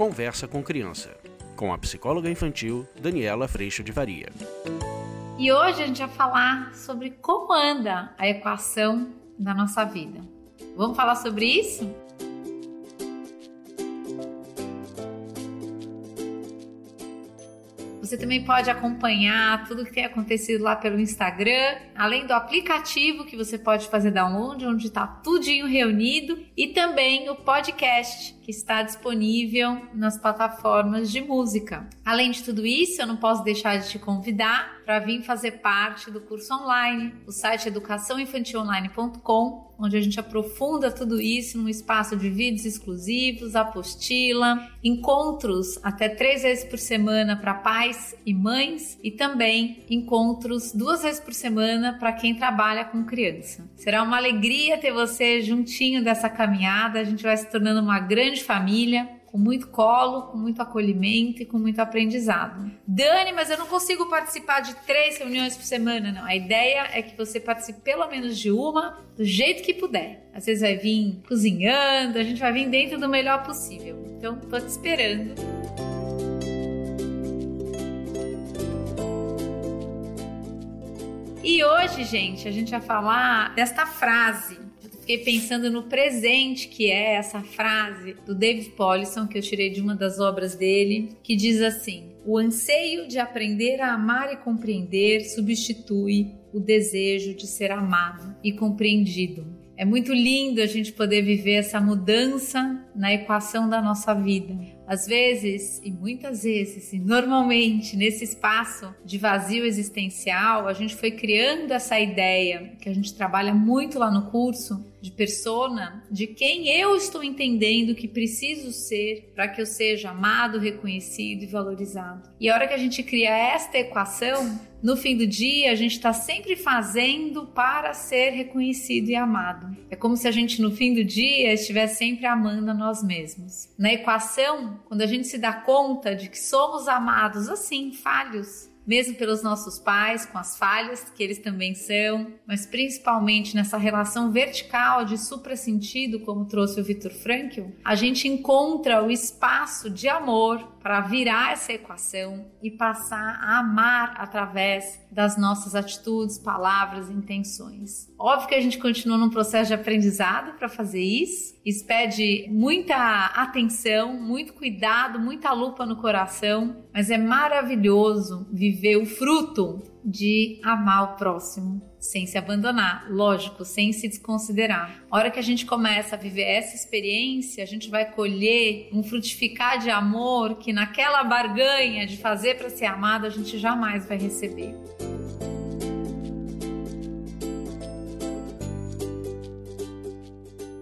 Conversa com Criança, com a psicóloga infantil Daniela Freixo de Varia. E hoje a gente vai falar sobre como anda a equação da nossa vida. Vamos falar sobre isso? Você também pode acompanhar tudo que tem acontecido lá pelo Instagram, além do aplicativo que você pode fazer download, onde está tudinho reunido, e também o podcast que está disponível nas plataformas de música. Além de tudo isso, eu não posso deixar de te convidar para vir fazer parte do curso online, o site educaçãoinfantilonline.com, onde a gente aprofunda tudo isso num espaço de vídeos exclusivos, apostila, encontros até três vezes por semana para pais e mães e também encontros duas vezes por semana para quem trabalha com criança. Será uma alegria ter você juntinho dessa caminhada, a gente vai se tornando uma grande família, com muito colo, com muito acolhimento e com muito aprendizado. Dani, mas eu não consigo participar de três reuniões por semana, não. A ideia é que você participe pelo menos de uma, do jeito que puder. Às vezes vai vir cozinhando, a gente vai vir dentro do melhor possível. Então, tô te esperando. E hoje, gente, a gente vai falar desta frase fiquei pensando no presente que é essa frase do David Paulison que eu tirei de uma das obras dele, que diz assim: "O anseio de aprender a amar e compreender substitui o desejo de ser amado e compreendido." É muito lindo a gente poder viver essa mudança na equação da nossa vida. Às vezes, e muitas vezes, e normalmente, nesse espaço de vazio existencial, a gente foi criando essa ideia que a gente trabalha muito lá no curso de persona, de quem eu estou entendendo que preciso ser para que eu seja amado, reconhecido e valorizado. E a hora que a gente cria esta equação, no fim do dia, a gente está sempre fazendo para ser reconhecido e amado. É como se a gente, no fim do dia, estivesse sempre amando a nós mesmos. Na equação, quando a gente se dá conta de que somos amados assim, falhos, mesmo pelos nossos pais, com as falhas que eles também são, mas principalmente nessa relação vertical de suprassentido, como trouxe o Viktor Frankl, a gente encontra o espaço de amor para virar essa equação e passar a amar através das nossas atitudes, palavras e intenções. Óbvio que a gente continua num processo de aprendizado para fazer isso. Isso pede muita atenção, muito cuidado, muita lupa no coração, mas é maravilhoso viver o fruto de amar o próximo sem se abandonar, lógico, sem se desconsiderar. A hora que a gente começa a viver essa experiência, a gente vai colher um frutificar de amor que naquela barganha de fazer para ser amado a gente jamais vai receber.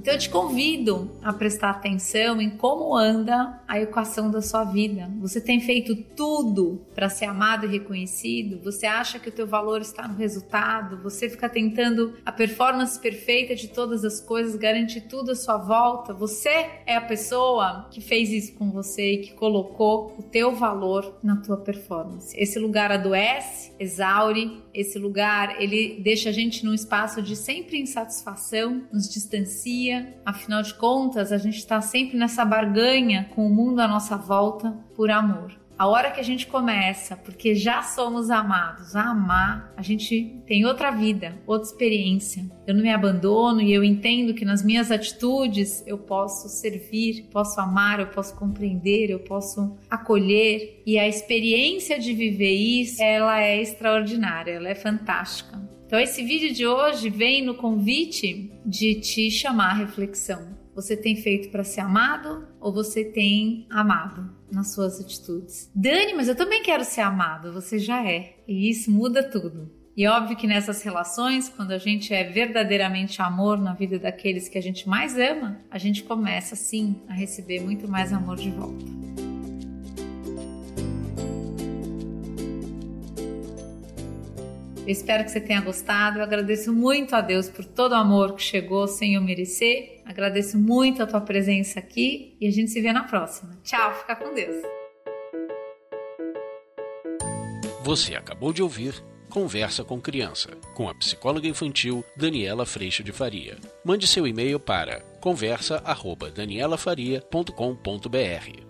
Então eu te convido a prestar atenção em como anda a equação da sua vida. Você tem feito tudo para ser amado e reconhecido? Você acha que o teu valor está no resultado? Você fica tentando a performance perfeita de todas as coisas, garantir tudo à sua volta? Você é a pessoa que fez isso com você e que colocou o teu valor na tua performance. Esse lugar adoece, exaure, esse lugar ele deixa a gente num espaço de sempre insatisfação, nos distancia afinal de contas, a gente está sempre nessa barganha com o mundo à nossa volta por amor. A hora que a gente começa, porque já somos amados, a amar, a gente tem outra vida, outra experiência. Eu não me abandono e eu entendo que nas minhas atitudes eu posso servir, posso amar, eu posso compreender, eu posso acolher. E a experiência de viver isso, ela é extraordinária, ela é fantástica. Então, esse vídeo de hoje vem no convite de te chamar à reflexão. Você tem feito para ser amado ou você tem amado nas suas atitudes? Dani, mas eu também quero ser amado. Você já é. E isso muda tudo. E é óbvio que nessas relações, quando a gente é verdadeiramente amor na vida daqueles que a gente mais ama, a gente começa sim a receber muito mais amor de volta. Eu espero que você tenha gostado. Eu agradeço muito a Deus por todo o amor que chegou sem eu merecer. Agradeço muito a tua presença aqui e a gente se vê na próxima. Tchau, fica com Deus. Você acabou de ouvir Conversa com Criança, com a psicóloga infantil Daniela Freixo de Faria. Mande seu e-mail para conversa@danielafaria.com.br.